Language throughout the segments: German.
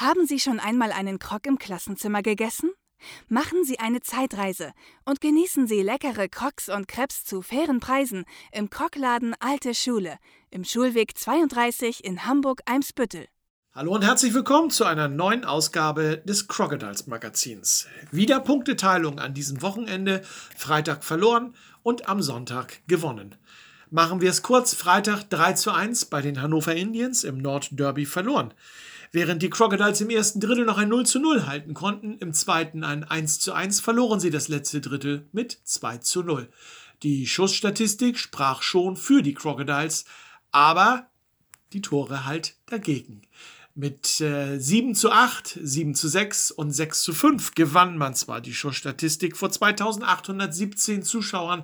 Haben Sie schon einmal einen Krog im Klassenzimmer gegessen? Machen Sie eine Zeitreise und genießen Sie leckere Crocs und Crepes zu fairen Preisen im Krogladen Alte Schule im Schulweg 32 in Hamburg-Eimsbüttel. Hallo und herzlich willkommen zu einer neuen Ausgabe des Crocodiles Magazins. Wieder Punkteteilung an diesem Wochenende, Freitag verloren und am Sonntag gewonnen. Machen wir es kurz, Freitag 3 zu 1 bei den Hannover Indians im Nordderby verloren. Während die Crocodiles im ersten Drittel noch ein 0 zu 0 halten konnten, im zweiten ein 1 zu 1 verloren sie das letzte Drittel mit 2 zu 0. Die Schussstatistik sprach schon für die Crocodiles, aber die Tore halt dagegen. Mit äh, 7 zu 8, 7 zu 6 und 6 zu 5 gewann man zwar die Schussstatistik vor 2817 Zuschauern,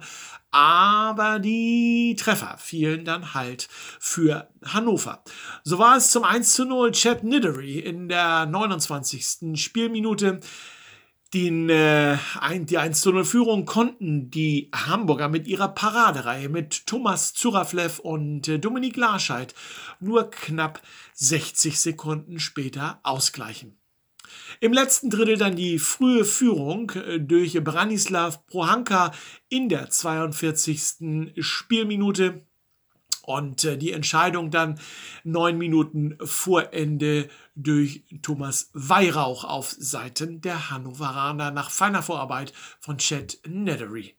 aber die Treffer fielen dann halt für Hannover. So war es zum 1 zu 0 Chad Niddery in der 29. Spielminute. Den, äh, die 1 zu 0 Führung konnten die Hamburger mit ihrer Paradereihe mit Thomas Zuraflev und äh, Dominik Larscheid nur knapp 60 Sekunden später ausgleichen. Im letzten Drittel dann die frühe Führung äh, durch Branislav Prohanka in der 42. Spielminute und äh, die Entscheidung dann neun Minuten vor Ende durch Thomas Weihrauch auf Seiten der Hannoveraner nach feiner Vorarbeit von Chet Nedery.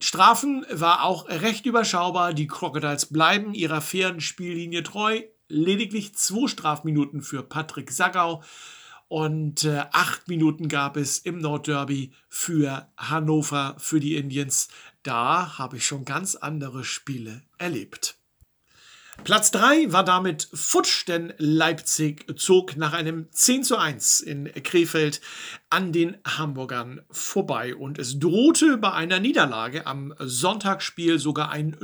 Strafen war auch recht überschaubar. Die Crocodiles bleiben ihrer fairen Spiellinie treu. Lediglich zwei Strafminuten für Patrick Sagau und äh, acht Minuten gab es im Nordderby für Hannover, für die Indians. Da habe ich schon ganz andere Spiele erlebt. Platz 3 war damit futsch, denn Leipzig zog nach einem 10 zu 1 in Krefeld an den Hamburgern vorbei und es drohte bei einer Niederlage am Sonntagsspiel sogar ein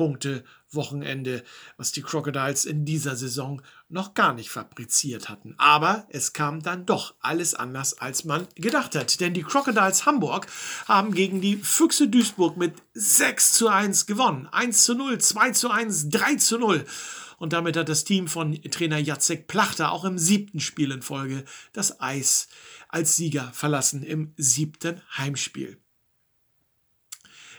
Null-Punkte Wochenende, was die Crocodiles in dieser Saison noch gar nicht fabriziert hatten. Aber es kam dann doch alles anders, als man gedacht hat. Denn die Crocodiles Hamburg haben gegen die Füchse Duisburg mit 6 zu 1 gewonnen. 1 zu 0, 2 zu 1, 3 zu 0. Und damit hat das Team von Trainer Jacek Plachter auch im siebten Spiel in Folge das Eis als Sieger verlassen im siebten Heimspiel.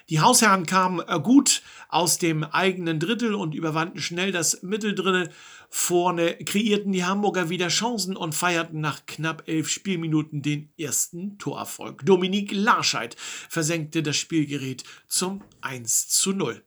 Die Hausherren kamen äh, gut aus dem eigenen Drittel und überwanden schnell das Mitteldrittel. Vorne kreierten die Hamburger wieder Chancen und feierten nach knapp elf Spielminuten den ersten Torerfolg. Dominik Larscheid versenkte das Spielgerät zum 1 zu 0.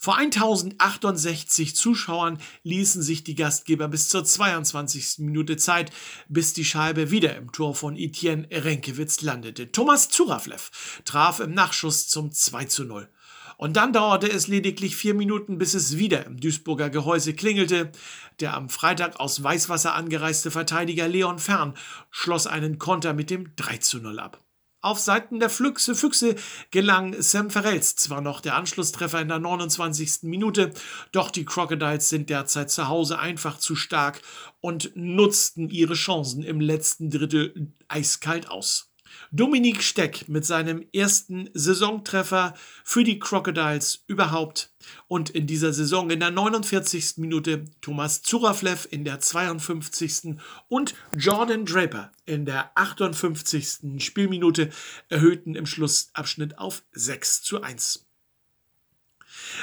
Vor 1068 Zuschauern ließen sich die Gastgeber bis zur 22. Minute Zeit, bis die Scheibe wieder im Tor von Etienne Renkewitz landete. Thomas Zuraflev traf im Nachschuss zum 2 zu 0. Und dann dauerte es lediglich vier Minuten, bis es wieder im Duisburger Gehäuse klingelte. Der am Freitag aus Weißwasser angereiste Verteidiger Leon Fern schloss einen Konter mit dem 3 zu 0 ab. Auf Seiten der Füchse, Füchse gelang Sam Ferrells zwar noch der Anschlusstreffer in der 29. Minute, doch die Crocodiles sind derzeit zu Hause einfach zu stark und nutzten ihre Chancen im letzten Drittel eiskalt aus. Dominik Steck mit seinem ersten Saisontreffer für die Crocodiles überhaupt und in dieser Saison in der 49. Minute Thomas Zuraflev in der 52. und Jordan Draper in der 58. Spielminute erhöhten im Schlussabschnitt auf 6 zu 1.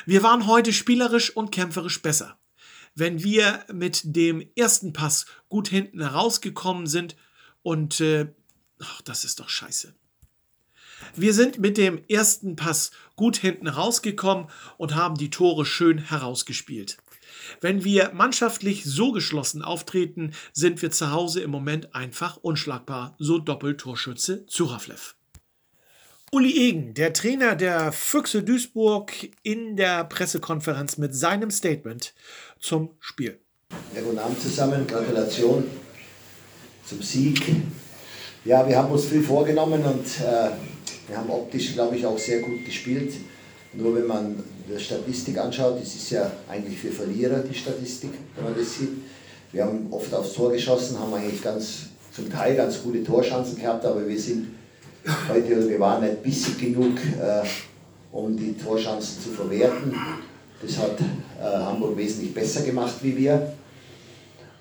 Wir waren heute spielerisch und kämpferisch besser. Wenn wir mit dem ersten Pass gut hinten herausgekommen sind und äh, Ach, das ist doch scheiße. Wir sind mit dem ersten Pass gut hinten rausgekommen und haben die Tore schön herausgespielt. Wenn wir mannschaftlich so geschlossen auftreten, sind wir zu Hause im Moment einfach unschlagbar, so Doppeltorschütze Zuraflev. Uli Egen, der Trainer der Füchse Duisburg, in der Pressekonferenz mit seinem Statement zum Spiel. Ja, guten Abend zusammen, Gratulation zum Sieg. Ja, wir haben uns viel vorgenommen und äh, wir haben optisch, glaube ich, auch sehr gut gespielt. Nur wenn man die Statistik anschaut, das ist ja eigentlich für Verlierer die Statistik, wenn man das sieht. Wir haben oft aufs Tor geschossen, haben eigentlich ganz, zum Teil ganz gute Torchancen gehabt, aber wir sind heute, wir waren nicht bissig genug, äh, um die Torchancen zu verwerten. Das hat äh, Hamburg wesentlich besser gemacht wie wir.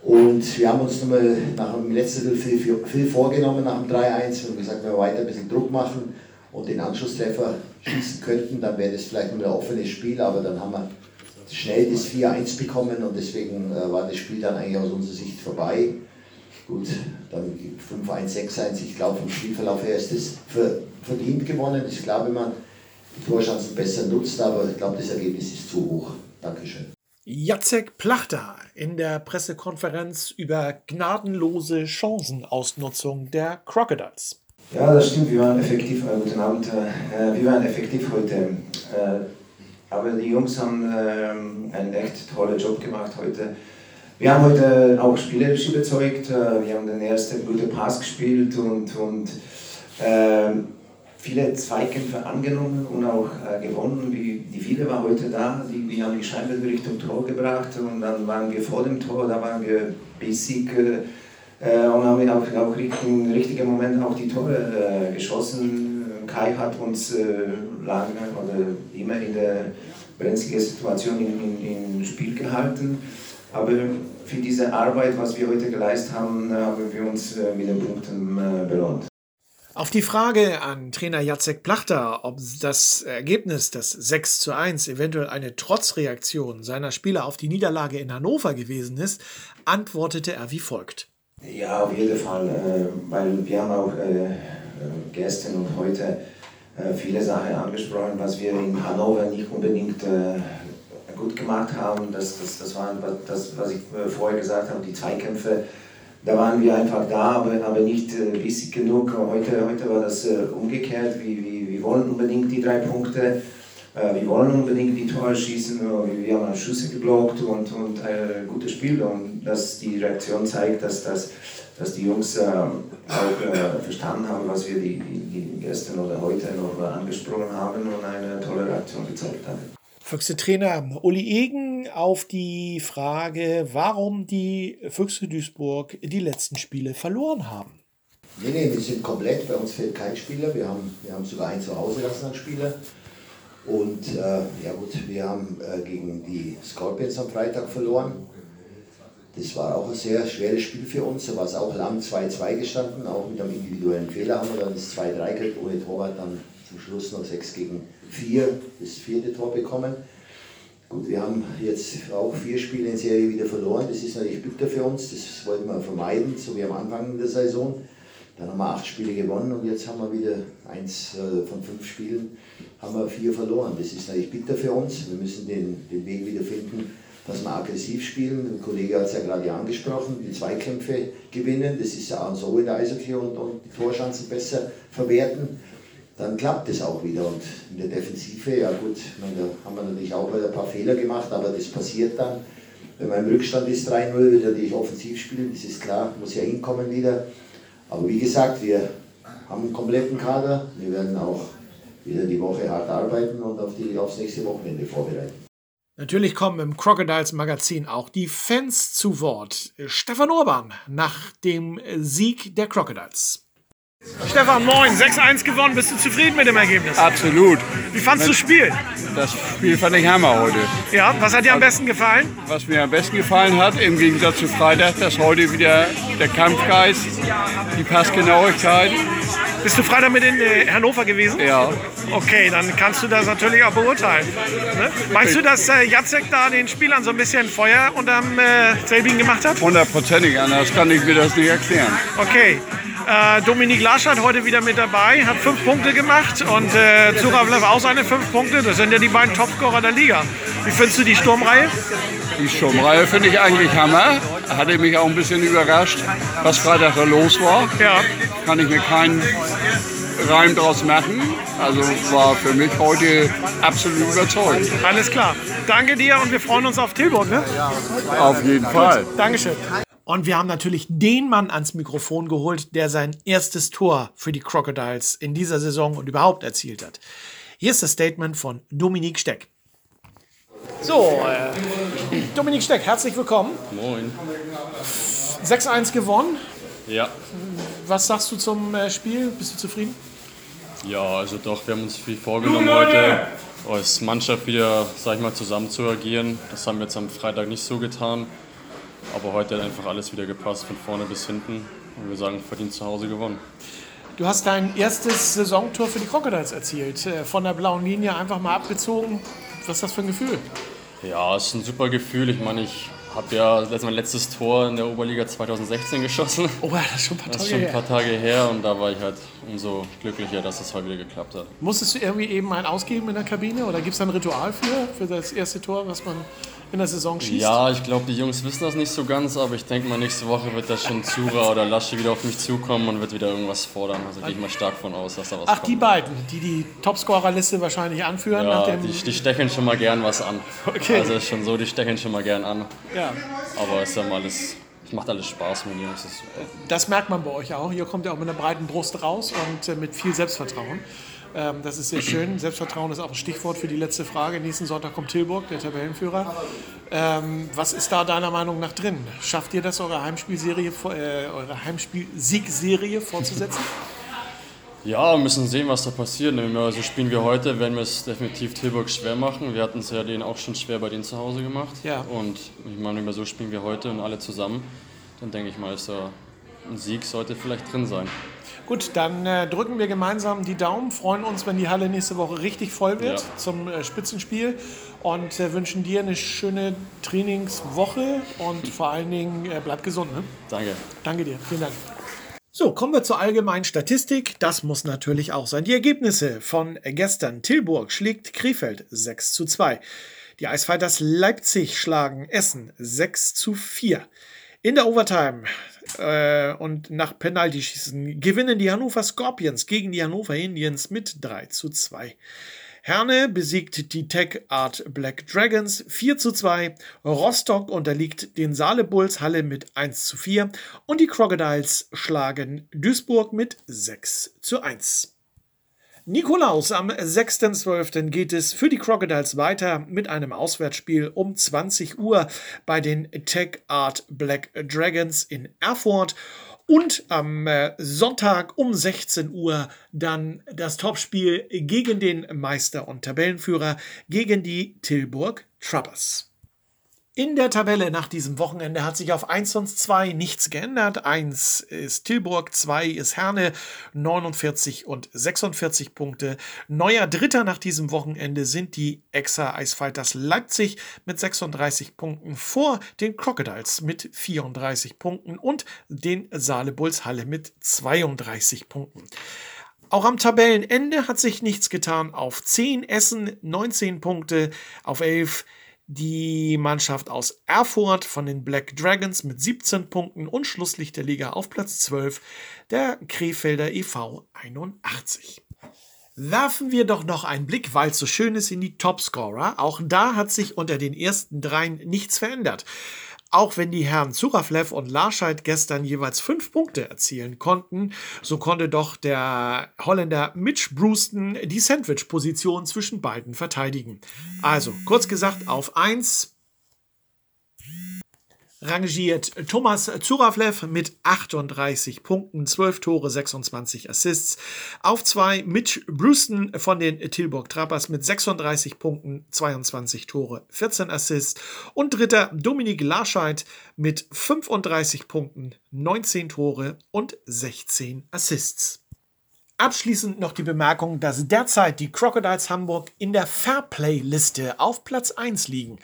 Und wir haben uns nochmal nach dem letzten viel, viel vorgenommen nach dem 3-1. Wir haben gesagt, wenn wir weiter ein bisschen Druck machen und den Anschlusstreffer schießen könnten, dann wäre das vielleicht nur ein offenes Spiel, aber dann haben wir schnell das 4-1 bekommen und deswegen äh, war das Spiel dann eigentlich aus unserer Sicht vorbei. Gut, dann 5-1, 6-1, ich glaube vom Spielverlauf her ist das verdient gewonnen. Ich glaube, wenn man die Torchancen besser nutzt, aber ich glaube, das Ergebnis ist zu hoch. Dankeschön. Jacek Plachter in der Pressekonferenz über gnadenlose Chancenausnutzung der Crocodiles. Ja, das stimmt. Wir waren effektiv, äh, guten Abend, äh, wir waren effektiv heute. Äh, aber die Jungs haben äh, einen echt tollen Job gemacht heute. Wir haben heute auch spielerisch überzeugt. Äh, wir haben den ersten guten Pass gespielt und, und ähm, viele Zweikämpfe angenommen und auch äh, gewonnen. Die, die viele waren heute da, die, die haben die Scheibe Richtung Tor gebracht und dann waren wir vor dem Tor, da waren wir basic äh, und haben auch, auch im richtigen Moment auch die Tore äh, geschossen. Kai hat uns äh, lange oder immer in der brenzligen Situation in Spiel gehalten. Aber für diese Arbeit, was wir heute geleistet haben, haben wir uns äh, mit den Punkten äh, belohnt. Auf die Frage an Trainer Jacek Plachter, ob das Ergebnis, das 6 zu 1, eventuell eine Trotzreaktion seiner Spieler auf die Niederlage in Hannover gewesen ist, antwortete er wie folgt. Ja, auf jeden Fall, äh, weil wir haben auch äh, gestern und heute äh, viele Sachen angesprochen, was wir in Hannover nicht unbedingt gut gemacht haben. Das, das, das war das, was ich vorher gesagt habe, die Zweikämpfe da waren wir einfach da, aber, aber nicht äh, bissig genug. Heute, heute war das äh, umgekehrt. Wir, wir, wir wollen unbedingt die drei Punkte. Äh, wir wollen unbedingt die Tore schießen. Äh, wir haben Schüsse geblockt und, und ein gutes Spiel. Und dass die Reaktion zeigt, dass, dass, dass die Jungs äh, auch äh, verstanden haben, was wir die, die gestern oder heute noch angesprochen haben und eine tolle Reaktion gezeigt haben. Füchse-Trainer Uli Egen auf die Frage, warum die Füchse Duisburg die letzten Spiele verloren haben. Nee, nee, wir sind komplett. Bei uns fehlt kein Spieler. Wir haben, wir haben sogar einen zu Hause lassen als Spieler. Und äh, ja gut, wir haben äh, gegen die Scorpions am Freitag verloren. Das war auch ein sehr schweres Spiel für uns. Da war es auch lang 2-2 gestanden. Auch mit einem individuellen Fehler haben wir dann das 2-3 gekriegt, ohne Torwart dann zum Schluss noch 6 gegen 4 das vierte Tor bekommen. Gut, wir haben jetzt auch vier Spiele in Serie wieder verloren. Das ist natürlich bitter für uns. Das wollten wir vermeiden, so wie am Anfang der Saison. Dann haben wir acht Spiele gewonnen und jetzt haben wir wieder eins äh, von fünf Spielen haben wir vier verloren. Das ist natürlich bitter für uns. Wir müssen den, den Weg wieder finden, dass wir aggressiv spielen. Der Kollege hat es ja gerade angesprochen, die Zweikämpfe gewinnen. Das ist ja auch so in der Eishockey und, und die Torchancen besser verwerten dann klappt es auch wieder. Und in der Defensive, ja gut, meine, da haben wir natürlich auch ein paar Fehler gemacht, aber das passiert dann. Wenn im Rückstand ist 3-0, wird natürlich offensiv spielen, das ist klar, muss ja hinkommen wieder. Aber wie gesagt, wir haben einen kompletten Kader, wir werden auch wieder die Woche hart arbeiten und auf die, aufs nächste Wochenende vorbereiten. Natürlich kommen im Crocodiles Magazin auch die Fans zu Wort. Stefan Urban nach dem Sieg der Crocodiles. Stefan, moin, 6-1 gewonnen. Bist du zufrieden mit dem Ergebnis? Absolut. Wie fandest du das Spiel? Das Spiel fand ich Hammer heute. Ja, was hat dir am besten gefallen? Was mir am besten gefallen hat, im Gegensatz zu Freitag, dass heute wieder der Kampfgeist, die Passgenauigkeit. Bist du Freitag mit in äh, Hannover gewesen? Ja. Okay, dann kannst du das natürlich auch beurteilen. Ne? Meinst du, dass äh, Jacek da den Spielern so ein bisschen Feuer unterm äh, Selbin gemacht hat? Hundertprozentig, anders kann ich mir das nicht erklären. Okay. Äh, Dominik Laschet heute wieder mit dabei, hat fünf Punkte gemacht und äh, Zuravlev auch seine fünf Punkte. Das sind ja die beiden Topscorer der Liga. Wie findest du die Sturmreihe? Die Sturmreihe finde ich eigentlich Hammer. Hatte mich auch ein bisschen überrascht, was Freitag da los war. Ja. Kann ich mir keinen Reim draus machen. Also war für mich heute absolut überzeugend. Alles klar. Danke dir und wir freuen uns auf Tilburg. Ne? Auf jeden Fall. Dankeschön. Und wir haben natürlich den Mann ans Mikrofon geholt, der sein erstes Tor für die Crocodiles in dieser Saison und überhaupt erzielt hat. Hier ist das Statement von Dominik Steck. So, äh, Dominik Steck, herzlich willkommen. Moin. 6-1 gewonnen. Ja. Was sagst du zum äh, Spiel? Bist du zufrieden? Ja, also doch, wir haben uns viel vorgenommen heute, als Mannschaft wieder, sag ich mal, zusammen zu agieren. Das haben wir jetzt am Freitag nicht so getan. Aber heute hat einfach alles wieder gepasst, von vorne bis hinten. Und wir sagen, verdient zu Hause gewonnen. Du hast dein erstes Saisontor für die Crocodiles erzielt. Äh, von der blauen Linie einfach mal abgezogen. Was ist das für ein Gefühl? Ja, es ist ein super Gefühl. Ich meine, ich habe ja mein letztes Tor in der Oberliga 2016 geschossen. Oh, ja, das ist schon ein paar Das Tage ist schon ein her. paar Tage her und da war ich halt umso glücklicher, dass es heute wieder geklappt hat. Musstest du irgendwie eben einen ausgeben in der Kabine oder gibt es da ein Ritual für, für das erste Tor, was man in der Saison schießt? Ja, ich glaube, die Jungs wissen das nicht so ganz, aber ich denke mal, nächste Woche wird da schon Zura oder Lasche wieder auf mich zukommen und wird wieder irgendwas fordern. Also gehe ich mal stark von aus, dass da was Ach, kommt. die beiden, die die Topscorer-Liste wahrscheinlich anführen. nach Ja, dem, die, die stechen schon mal gern was an. Okay. Also ist schon so, die stechen schon mal gern an. ja, Aber es ist ja mal alles, es macht alles Spaß mit Jungs. Das das merkt man bei euch auch. Ihr kommt ja auch mit einer breiten Brust raus und äh, mit viel Selbstvertrauen. Ähm, das ist sehr schön. Selbstvertrauen ist auch ein Stichwort für die letzte Frage. Nächsten Sonntag kommt Tilburg, der Tabellenführer. Ähm, was ist da deiner Meinung nach drin? Schafft ihr das, eure Heimspielserie, äh, eure Heimspiel-Siegserie fortzusetzen? Ja, wir müssen sehen, was da passiert. Wenn wir so spielen wie heute, werden wir es definitiv Tilburg schwer machen. Wir hatten es ja denen auch schon schwer bei denen zu Hause gemacht. Ja. Und ich meine, wenn wir so spielen wie heute und alle zusammen, dann denke ich mal, ist da ein Sieg sollte vielleicht drin sein. Gut, dann äh, drücken wir gemeinsam die Daumen, freuen uns, wenn die Halle nächste Woche richtig voll wird Ja. zum äh, Spitzenspiel und äh, wünschen dir eine schöne Trainingswoche und vor allen Dingen äh, bleib gesund. Ne? Danke. Danke dir, vielen Dank. So, kommen wir zur allgemeinen Statistik. Das muss natürlich auch sein. Die Ergebnisse von gestern. Tilburg schlägt Krefeld 6 zu 2. Die Eisfighters Leipzig schlagen Essen 6 zu 4. In der Overtime äh, und nach Penaltyschießen gewinnen die Hannover Scorpions gegen die Hannover Indians mit 3 zu 2. Herne besiegt die Tech Art Black Dragons 4 zu 2. Rostock unterliegt den Saale Bulls Halle mit 1 zu 4. Und die Crocodiles schlagen Duisburg mit 6 zu 1. Nikolaus, am 6.12. geht es für die Crocodiles weiter mit einem Auswärtsspiel um 20 Uhr bei den Tech Art Black Dragons in Erfurt. Und am äh, Sonntag um 16 Uhr dann das Topspiel gegen den Meister und Tabellenführer, gegen die Tilburg Truppers. In der Tabelle nach diesem Wochenende hat sich auf 1 und 2 nichts geändert. 1 ist Tilburg, 2 ist Herne, 49 und 46 Punkte. Neuer Dritter nach diesem Wochenende sind die Exa Eisfighters Leipzig mit 36 Punkten vor den Crocodiles mit 34 Punkten und den Saale Bulls Halle mit 32 Punkten. Auch am Tabellenende hat sich nichts getan. Auf 10 Essen 19 Punkte, auf 11 die Mannschaft aus Erfurt von den Black Dragons mit 17 Punkten und Schlusslicht der Liga auf Platz 12, der Krefelder e.V. 81. Werfen wir doch noch einen Blick, weil es so schön ist, in die Topscorer. Auch da hat sich unter den ersten dreien nichts verändert. Auch wenn die Herren Zuraflev und Larscheid gestern jeweils fünf Punkte erzielen konnten, so konnte doch der Holländer Mitch Brewston die Sandwich-Position zwischen beiden verteidigen. Also, kurz gesagt, auf 1 rangiert Thomas Zuraflev mit 38 Punkten, 12 Tore, 26 Assists. Auf 2 Mitch Brewston von den Tilburg Trappers mit 36 Punkten, 22 Tore, 14 Assists. Und dritter Dominik Larscheid mit 35 Punkten, 19 Tore und 16 Assists. Abschließend noch die Bemerkung, dass derzeit die Crocodiles Hamburg in der Fairplay-Liste auf Platz 1 liegen,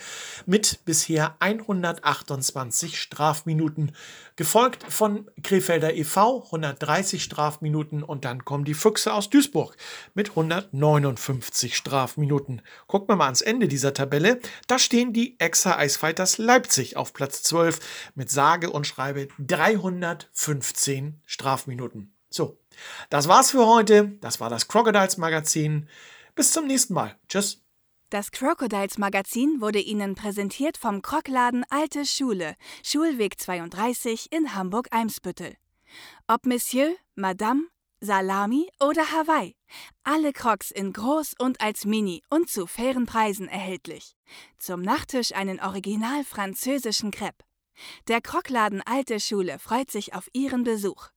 mit bisher 128 Strafminuten, gefolgt von Krefelder e.V. 130 Strafminuten und dann kommen die Füchse aus Duisburg mit 159 Strafminuten. Gucken wir mal ans Ende dieser Tabelle, da stehen die Exa Eisfighters Leipzig auf Platz 12 mit sage und schreibe 315 Strafminuten. So, das war's für heute. Das war das Crocodiles Magazin. Bis zum nächsten Mal. Tschüss. Das Crocodiles Magazin wurde Ihnen präsentiert vom Krockladen Alte Schule, Schulweg 32 in Hamburg-Eimsbüttel. Ob Monsieur, Madame, Salami oder Hawaii. Alle Crocs in groß und als Mini und zu fairen Preisen erhältlich. Zum Nachtisch einen original französischen Crepe. Der Krockladen Alte Schule freut sich auf Ihren Besuch.